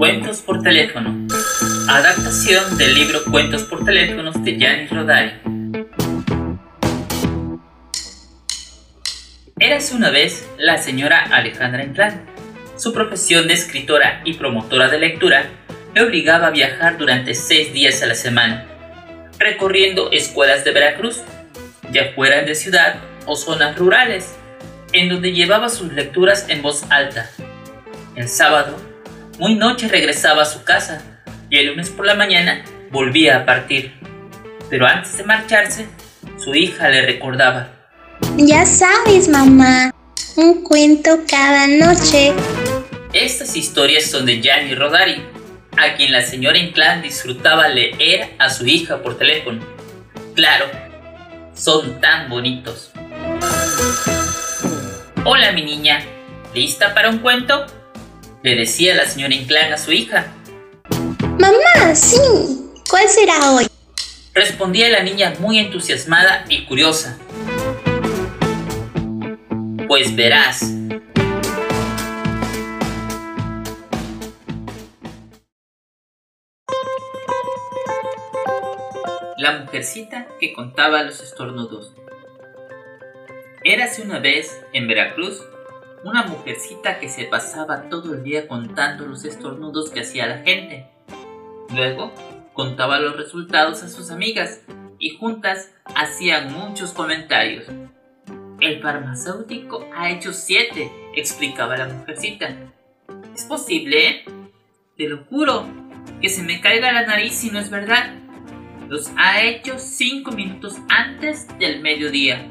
Cuentos por teléfono. Adaptación del libro Cuentos por teléfonos de Gianni Rodari. Érase una vez la señora Alejandra Inclán. Su profesión de escritora y promotora de lectura le obligaba a viajar durante seis días a la semana, recorriendo escuelas de Veracruz, ya fueran de ciudad o zonas rurales, en donde llevaba sus lecturas en voz alta. El sábado, muy noche regresaba a su casa y el lunes por la mañana volvía a partir. Pero antes de marcharse, su hija le recordaba. Ya sabes, mamá, un cuento cada noche. Estas historias son de Gianni Rodari, a quien la señora Inclán disfrutaba leer a su hija por teléfono. Claro, son tan bonitos. Hola mi niña, ¿lista para un cuento? Le decía la señora Inclán a su hija. Mamá, sí. ¿Cuál será hoy? Respondía la niña muy entusiasmada y curiosa. Pues verás. La mujercita que contaba los estornudos. Érase una vez, en Veracruz, una mujercita que se pasaba todo el día contando los estornudos que hacía la gente. Luego, contaba los resultados a sus amigas y juntas hacían muchos comentarios. El farmacéutico ha hecho siete, explicaba la mujercita. ¿Es posible? Te lo juro, que se me caiga la nariz si no es verdad. Los ha hecho cinco minutos antes del mediodía.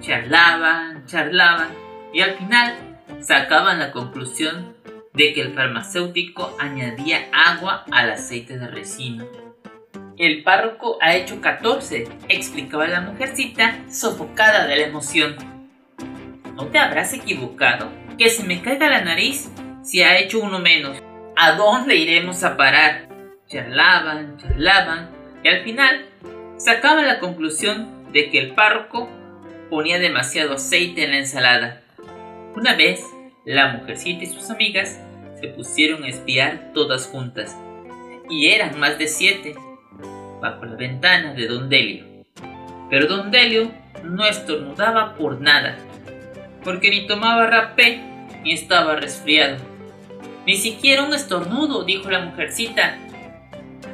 Charlaban, charlaban y al final sacaban la conclusión de que el farmacéutico añadía agua al aceite de resina. El párroco ha hecho 14, explicaba la mujercita, sofocada de la emoción. ¿No te habrás equivocado? Que se me caiga la nariz si ha hecho uno menos. ¿A dónde iremos a parar? Charlaban, charlaban, y al final sacaban la conclusión de que el párroco ponía demasiado aceite en la ensalada. Una vez, la mujercita y sus amigas se pusieron a espiar todas juntas, y eran más de siete, bajo la ventana de Don Delio. Pero Don Delio no estornudaba por nada, porque ni tomaba rapé ni estaba resfriado. Ni siquiera un estornudo, dijo la mujercita.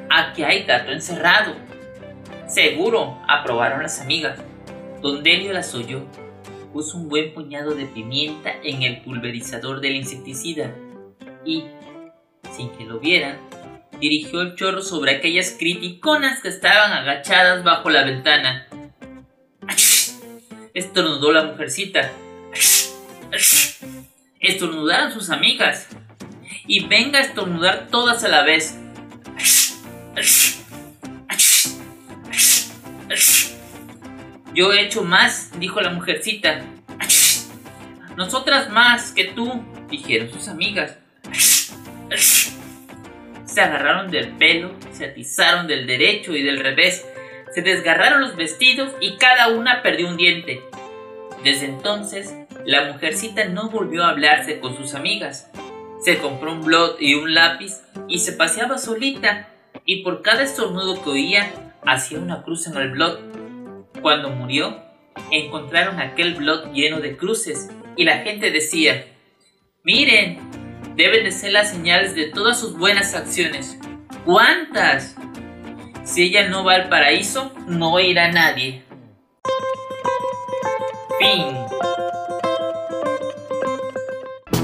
Aquí hay gato encerrado. Seguro, aprobaron las amigas. Don Delio las oyó puso un buen puñado de pimienta en el pulverizador del insecticida y, sin que lo vieran, dirigió el chorro sobre aquellas criticonas que estaban agachadas bajo la ventana. Estornudó la mujercita. Estornudaron sus amigas. Y venga a estornudar todas a la vez. Yo he hecho más, dijo la mujercita. Nosotras más que tú, dijeron sus amigas. Se agarraron del pelo, se atizaron del derecho y del revés, se desgarraron los vestidos y cada una perdió un diente. Desde entonces, la mujercita no volvió a hablarse con sus amigas. Se compró un blot y un lápiz y se paseaba solita, y por cada estornudo que oía, hacía una cruz en el blot cuando murió, encontraron aquel blog lleno de cruces y la gente decía, miren, deben de ser las señales de todas sus buenas acciones. ¿Cuántas? Si ella no va al paraíso, no irá nadie. Fin.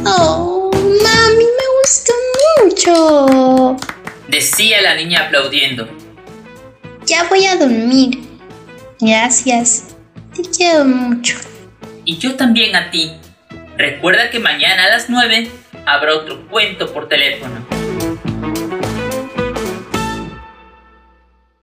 Oh, mami, me gustó mucho. Decía la niña aplaudiendo. Ya voy a dormir. Gracias. Te quiero mucho. Y yo también a ti. Recuerda que mañana a las 9 habrá otro cuento por teléfono.